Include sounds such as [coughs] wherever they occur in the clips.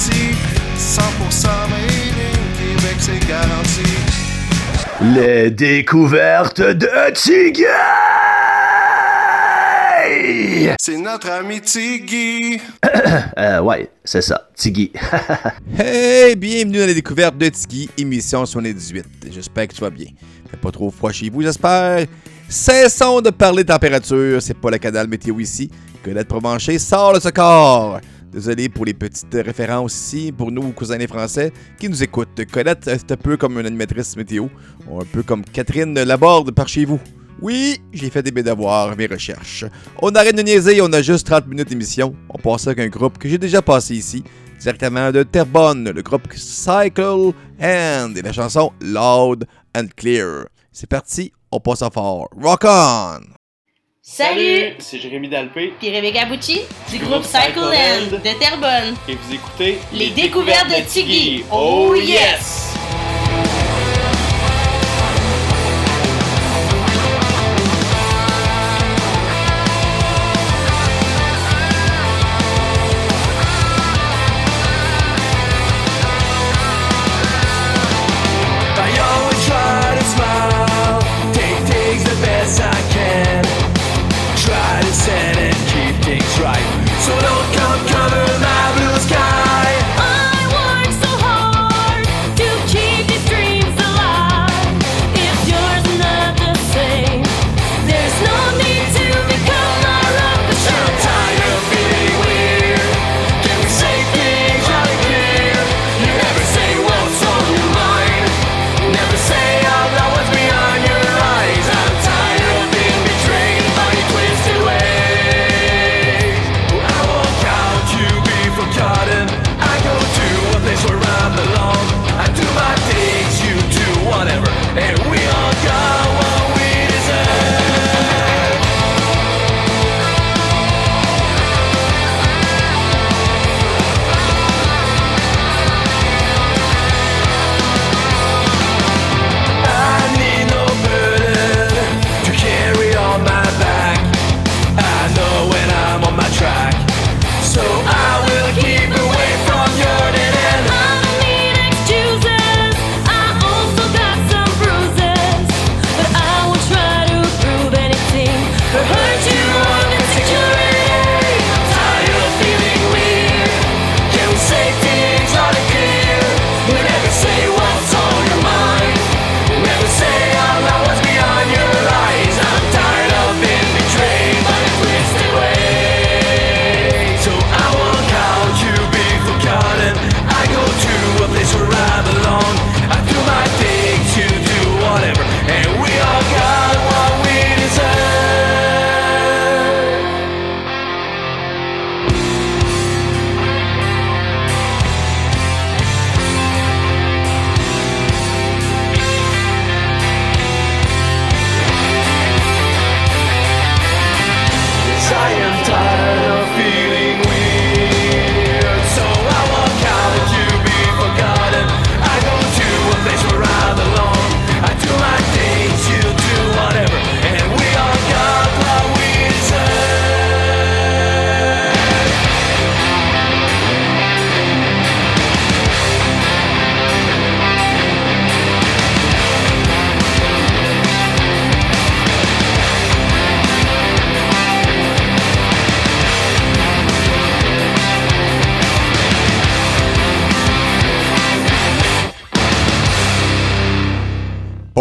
Abitibi, 100% made in Québec, c'est garanti. Les découvertes de Tiggy! C'est notre ami Tiggy. [coughs] euh, ouais, c'est ça, Tiggy. [laughs] hey, bienvenue dans les découvertes de Tiggy, émission 78. J'espère que tu vas bien. Fait pas trop froid chez vous, j'espère. Cessons de parler température, c'est pas le canal météo ici. Colette Provencher sort de ce corps. Désolé pour les petites références ici, pour nous, cousins Français, qui nous écoutent. Colette, c'est un peu comme une animatrice météo, un peu comme Catherine Laborde par chez vous. Oui, j'ai fait des devoirs, mes recherches. On arrête de niaiser, on a juste 30 minutes d'émission. On passe avec un groupe que j'ai déjà passé ici, directement de Terrebonne, le groupe Cycle and et la chanson Loud and Clear. C'est parti, on passe à fort. Rock on! Salut! C'est Jérémy Dalpé. Puis Rebecca Bucci du groupe Cycle Land de Terrebonne. Et vous écoutez Les, découvertes de Tiggy. Oh yes! solo.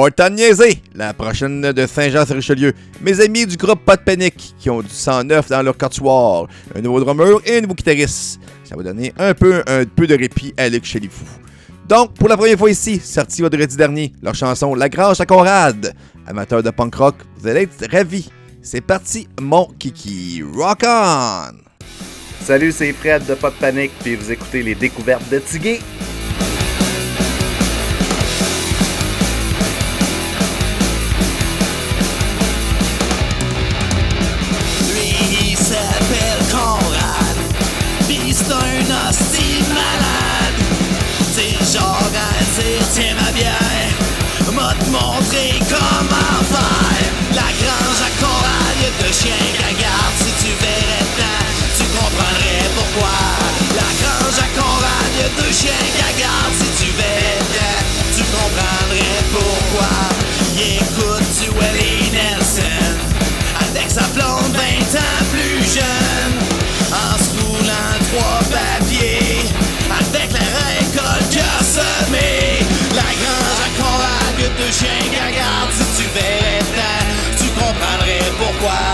Le temps. La prochaine de Saint-Jean-sur-Richelieu. Mes amis du groupe Pas de panique qui ont du sang neuf dans leur quatuor. Un nouveau drummer et un nouveau guitariste. Ça va donner un peu, un peu de répit à Luc Chalifou. Donc, pour la première fois ici, sorti vendredi dernier, leur chanson La Grange à Conrad. Amateur de punk rock, vous allez être ravis. C'est parti, mon kiki. Rock on! Salut, c'est Fred de Pas de Panique, puis vous écoutez les découvertes de Tigué. chien Si tu verrais bien, tu comprendrais pourquoi. La grange à Conrad, y a deux chiens gagarde Si tu verrais bien, tu comprendrais pourquoi. Y écoute du Willie Nelson. Avec sa blonde 20 ans plus jeune. En se roulant trois papiers. Avec la récolte qu'il a semée La grange à Conrad, y a deux chiens gagarde Si tu verrais bien, tu comprendrais pourquoi.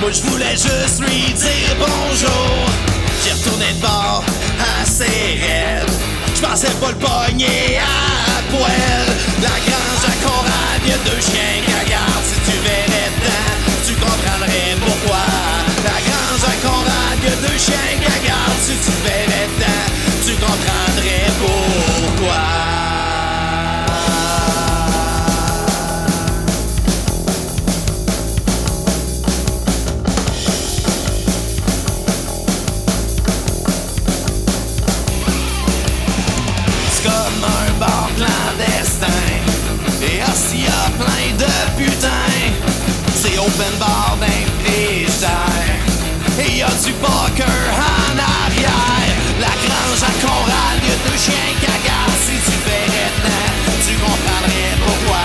Moi je voulais juste lui dire bonjour. J'ai retourné de bord assez raide. Je pensais pas le pogner à poil. La grange à Conrad, y a deux chiens qui regardent. Si tu verrais dedans, tu comprendrais pourquoi. La grange à Conrad, y a deux chiens qui regardent. Si tu verrais dedans, tu comprendrais open bar frigidaire Et y a du poker en arrière? La grange à Conrad, y a deux chiens regardent Si tu verrais dedans, tu comprendrais pourquoi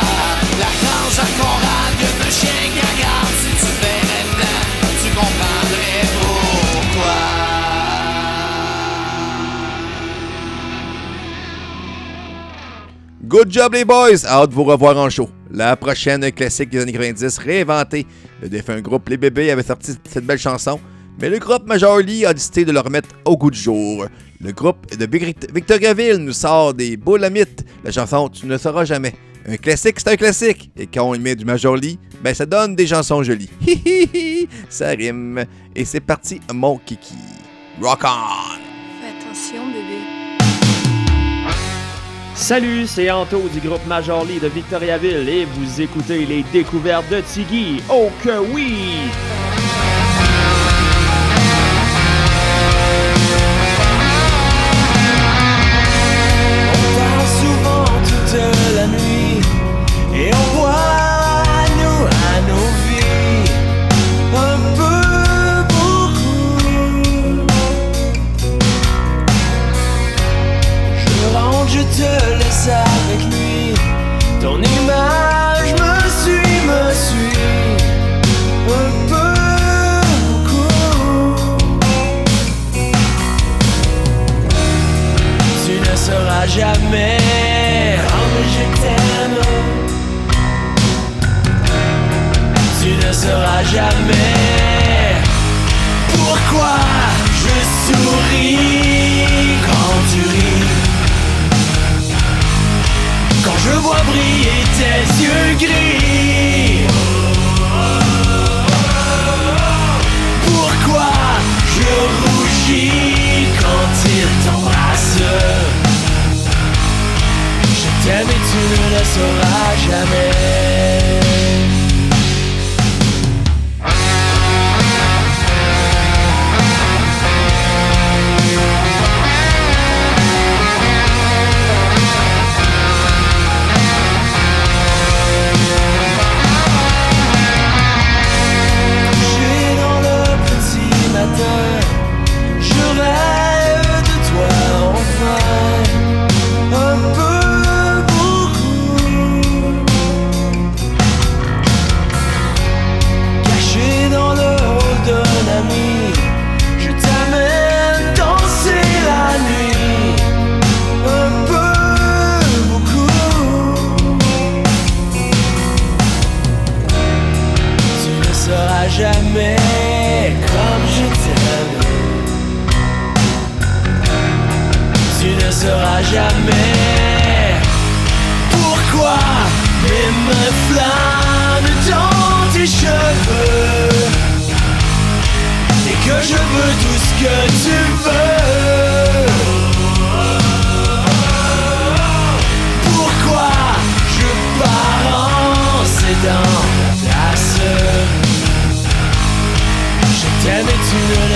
La grange à Conrad, y a deux chiens regardent Si tu verrais dedans, tu comprendrais pourquoi Good job les boys! Hâte de vous revoir en show. La prochaine classique des années 90 réinventée. Le défunt groupe Les Bébés avait sorti cette belle chanson, mais le groupe Major Lee a décidé de le remettre au goût du jour. Le groupe de Vic- Victoriaville nous sort des boulamites. La chanson Tu ne sauras jamais. Un classique, c'est un classique. Et quand on y met du Major Lee, ben ça donne des chansons jolies. Hi! Ça rime. Et c'est parti, mon kiki. Rock on! Fais attention, bébé. Salut, c'est Anto du groupe Major Lee de Victoriaville et vous écoutez les découvertes de Tiggy. Oh que oui! Jamais comme je t'aime. Tu ne sauras jamais pourquoi je souris quand tu ris? Quand je vois briller tes yeux gris. Tu ne le sauras jamais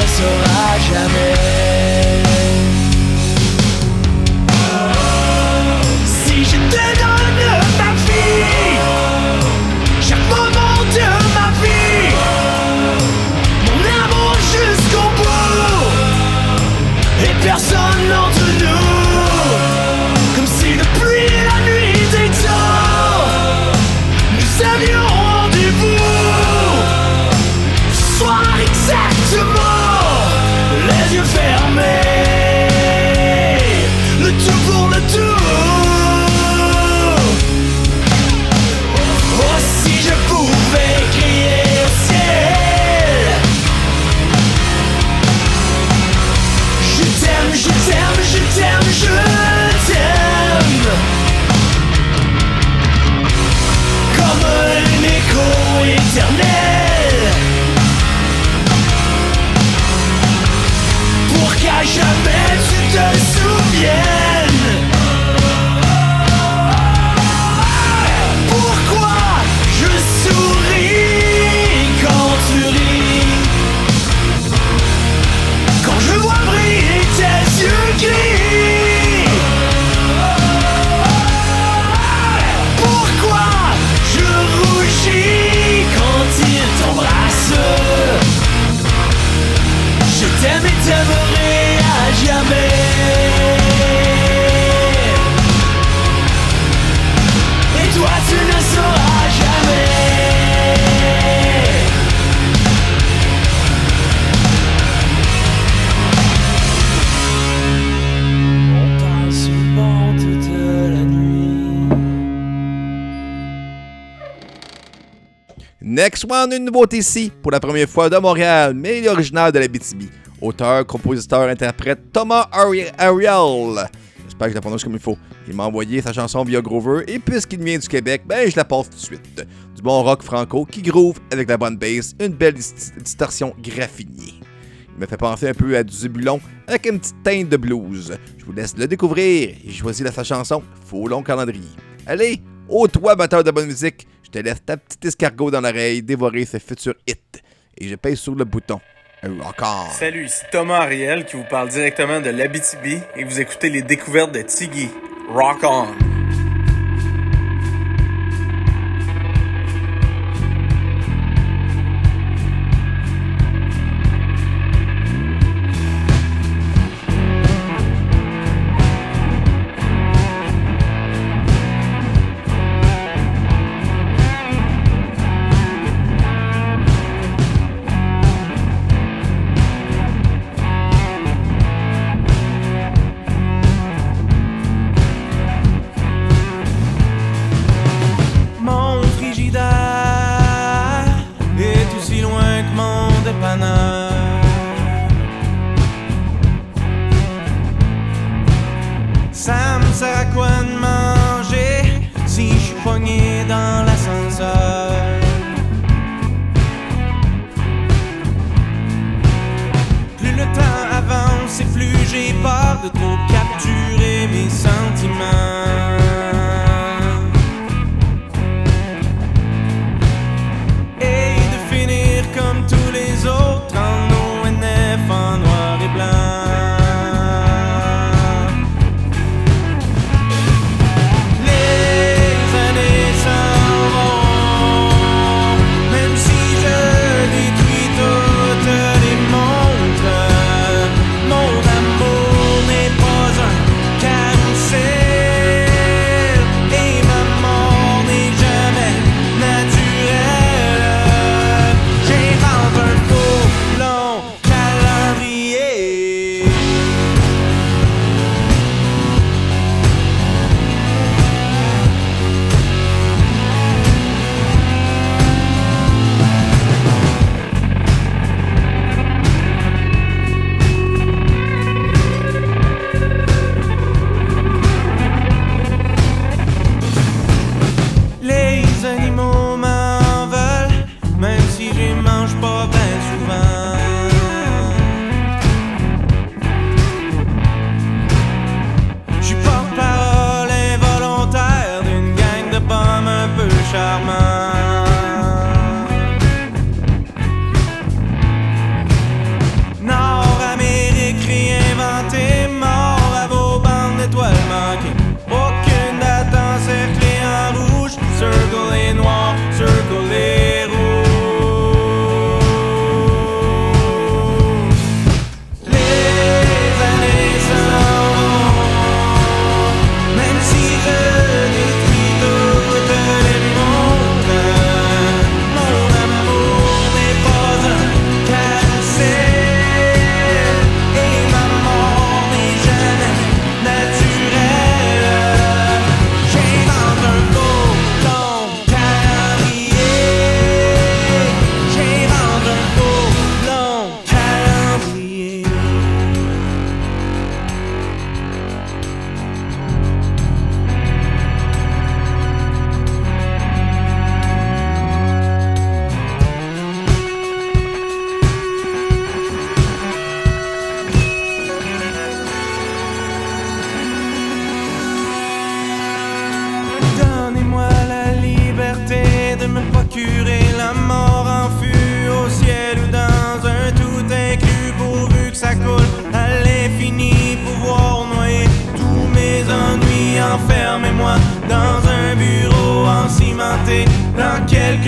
tu ne le sauras jamais till. Next one, une nouveauté ici, pour la première fois de Montréal, mais il est originaire de la BTB. Auteur, compositeur, interprète Thomas Ari- Ariel. J'espère que je la prononce comme il faut. Il m'a envoyé sa chanson via Grover, et puisqu'il vient du Québec, ben je la passe tout de suite. Du bon rock franco qui groove avec la bonne bass, une belle dis- distorsion graffinée. Il me fait penser un peu à du Zébulon avec une petite teinte de blues. Je vous laisse le découvrir. J'ai choisi la sa chanson Faux long calendrier. Allez, ô toi, batteur de bonne musique, je te laisse ta petite escargot dans l'oreille dévorer ce futur hit. Et je pèse sur le bouton. Rock on! Salut, ici Thomas Ariel qui vous parle directement de l'Abitibi et vous écoutez les découvertes de Tiggy. Rock on!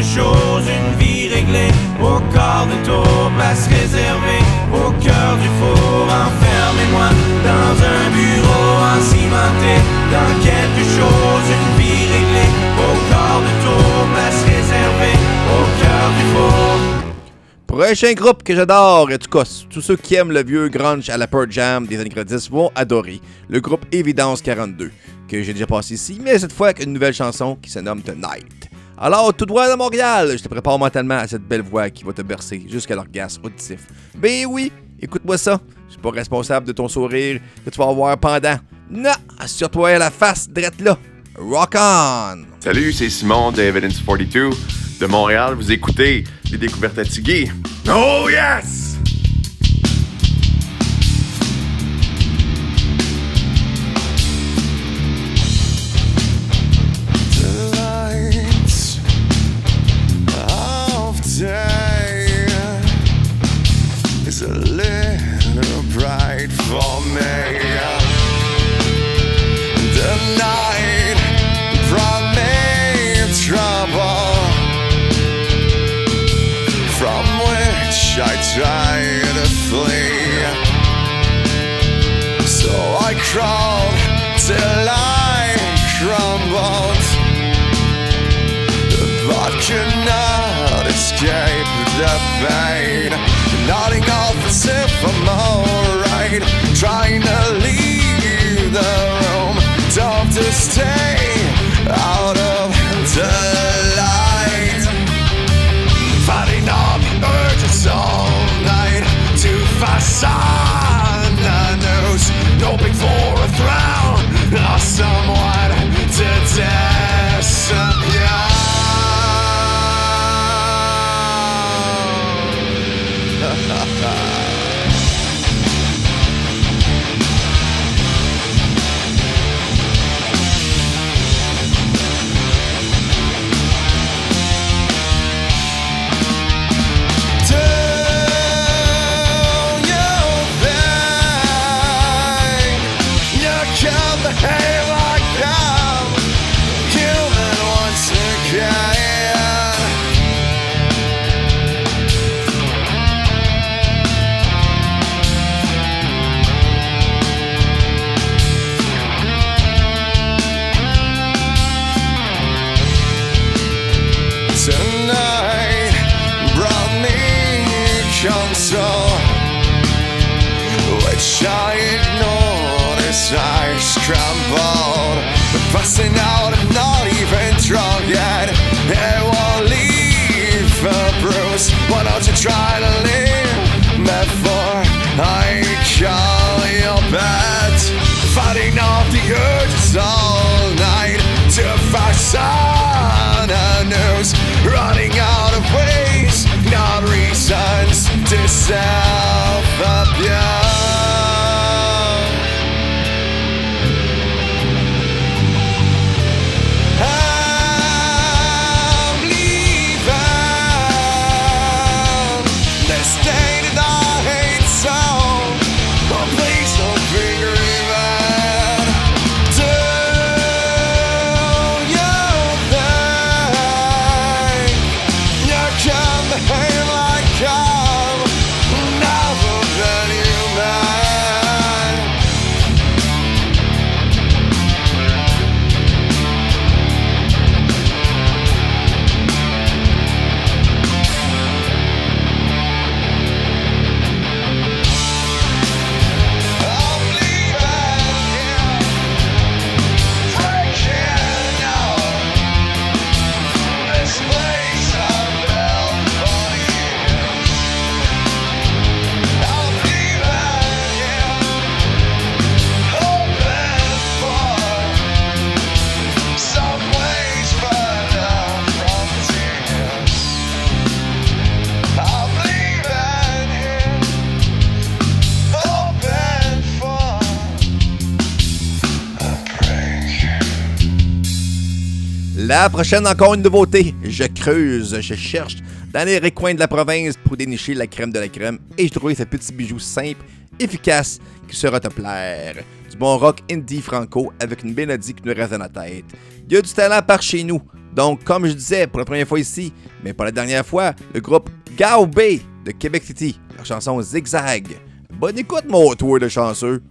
Dans quelque chose une vie réglée. Au quart de tour place réservée. Au cœur du four enfermez-moi dans un bureau encimenté dans quelque chose une vie réglée. Au quart de tour place réservée. Au cœur du four. Prochain groupe que j'adore, en tout cas, tous ceux qui aiment le vieux grunge à la Pearl Jam des années 90 vont adorer. Le groupe Évidence 42, que j'ai déjà passé ici, mais cette fois avec une nouvelle chanson qui se nomme Tonight. Alors, tout droit de Montréal, je te prépare mentalement à cette belle voix qui va te bercer jusqu'à l'orgasme auditif. Ben oui, écoute-moi ça. Je suis pas responsable de ton sourire que tu vas avoir pendant. Non, assure-toi à la face, drette là. Rock on! Salut, c'est Simon de Evidence 42 de Montréal. Vous écoutez les découvertes à. Oh yes! Wij. La prochaine, encore une nouveauté. Je creuse, je cherche dans les recoins de la province pour dénicher la crème de la crème et j'ai trouvé ce petit bijou simple, efficace, qui sera te plaire. Du bon rock indie franco avec une mélodie qui nous reste dans la tête. Il y a du talent par chez nous. Donc, comme je disais pour la première fois ici, mais pas la dernière fois, le groupe Gao Bay de Québec City, leur chanson Zigzag. Bonne écoute, mon tour de chanceux.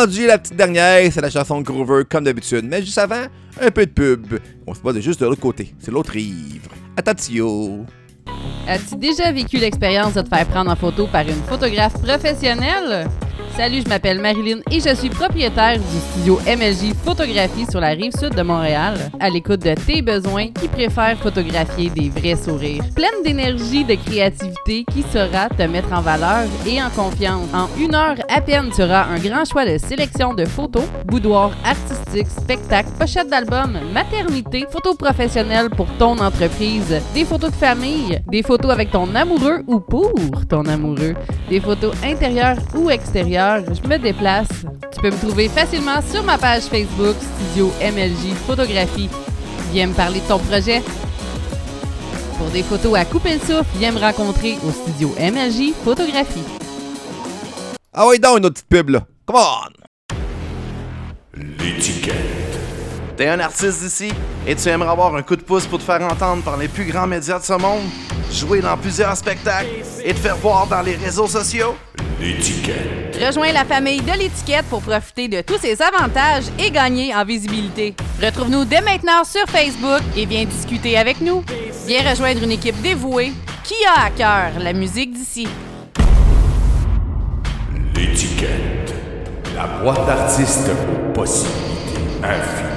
Rendu à la petite dernière, c'est la chanson Groover comme d'habitude. Mais juste avant, un peu de pub. On se passe juste de l'autre côté, c'est l'autre rive. Attention. As-tu déjà vécu l'expérience de te faire prendre en photo par une photographe professionnelle? Salut, je m'appelle Marilyn et je suis propriétaire du studio MLJ Photographie sur la rive sud de Montréal, à l'écoute de tes besoins qui préfèrent photographier des vrais sourires. Pleine d'énergie, de créativité qui saura te mettre en valeur et en confiance. En une heure à peine, tu auras un grand choix de sélection de photos, boudoirs artistiques, spectacles, pochettes d'albums, maternité, photos professionnelles pour ton entreprise, des photos de famille, des photos avec ton amoureux ou pour ton amoureux, des photos intérieures ou extérieures. Je me déplace. Tu peux me trouver facilement sur ma page Facebook Studio MLJ Photographie. Viens me parler de ton projet. Pour des photos à couper le souffle, viens me rencontrer au studio MLJ Photographie. Ah ouais, donc une autre petite pub là. Come on. L'étiquette. T'es un artiste d'ici et tu aimerais avoir un coup de pouce pour te faire entendre par les plus grands médias de ce monde, jouer dans plusieurs spectacles et te faire voir dans les réseaux sociaux? L'étiquette. Rejoins la famille de l'étiquette pour profiter de tous ses avantages et gagner en visibilité. Retrouve-nous dès maintenant sur Facebook et viens discuter avec nous. Viens rejoindre une équipe dévouée qui a à cœur la musique d'ici. L'étiquette. La boîte d'artistes aux possibilités infinies.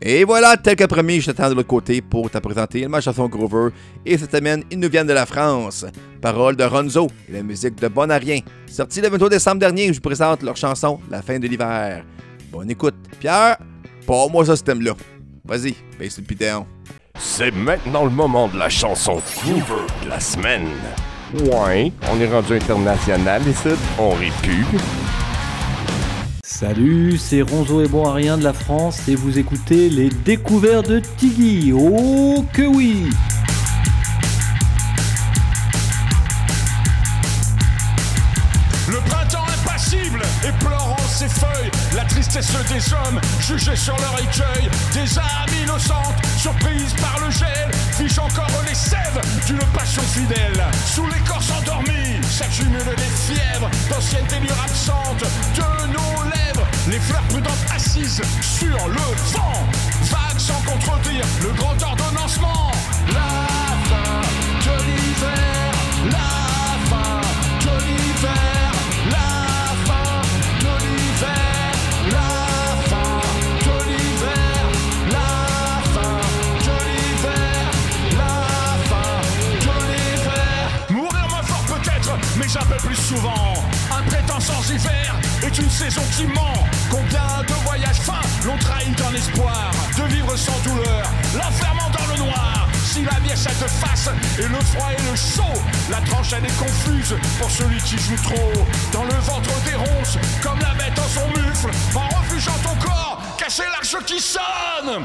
Et voilà, tel que promis, je t'attends de l'autre côté pour te ma chanson Grover. Et cette semaine, ils nous viennent de la France. Paroles de Ronzo et la musique de Bonarien. Sorti le 23 décembre dernier, je vous présente leur chanson La fin de l'hiver. Bonne écoute. Pierre, pas moi ce thème-là. Vas-y, baisse le pitéon. C'est maintenant le moment de la chanson Groover de la semaine. Ouais, on est rendu international ici, on rit plus. Salut, c'est Ronzo et Boisrien de la France et vous écoutez les découvertes de Tiggy. Oh que oui. Le printemps impassible et pleurant ses feuilles, la tristesse des hommes jugés sur leur écueil, des âmes innocentes surprises par le gel, fichent encore les sèves d'une passion fidèle. Sous l'écorce endormie, s'accumulent les fièvres d'anciennes ténures absentes de nos lèvres. Les fleurs prudentes assises sur le vent, vagues sans contredire le grand ordonnancement. La fin de l'hiver, la fin de l'hiver, plus souvent. Un printemps sans hiver est une saison qui ment. Combien de voyages fins l'ont trahi d'un espoir de vivre sans douleur, l'enfermant dans le noir. Si la vie a cette face et le froid et le chaud, la tranche elle est confuse pour celui qui joue trop. Dans le ventre des ronces, comme la bête en son mufle, en refugeant ton corps, cacher l'arche qui sonne.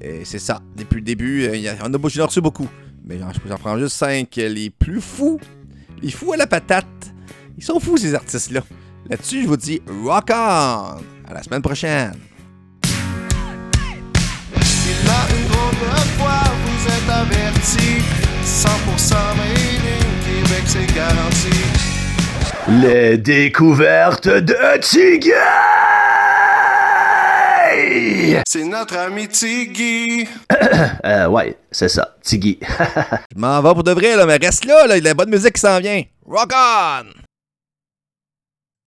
Et c'est ça. Depuis le début, euh, il y a- on a, j'en ai reçu beaucoup. Mais j'en prends juste 5. Les plus fous. Les fous à la patate. Ils sont fous, ces artistes-là. Là-dessus, je vous dis rock on! À la semaine prochaine. Il a une drôle de fois, vous êtes avertis. 100% made in Québec, c'est garanti. Les découvertes de Tiggy! C'est notre ami Tiggy. [coughs] euh, ouais, c'est ça, Tiggy. [laughs] Je m'en vais pour de vrai, là, mais reste là, là, il y a de la bonne musique qui s'en vient. Rock on!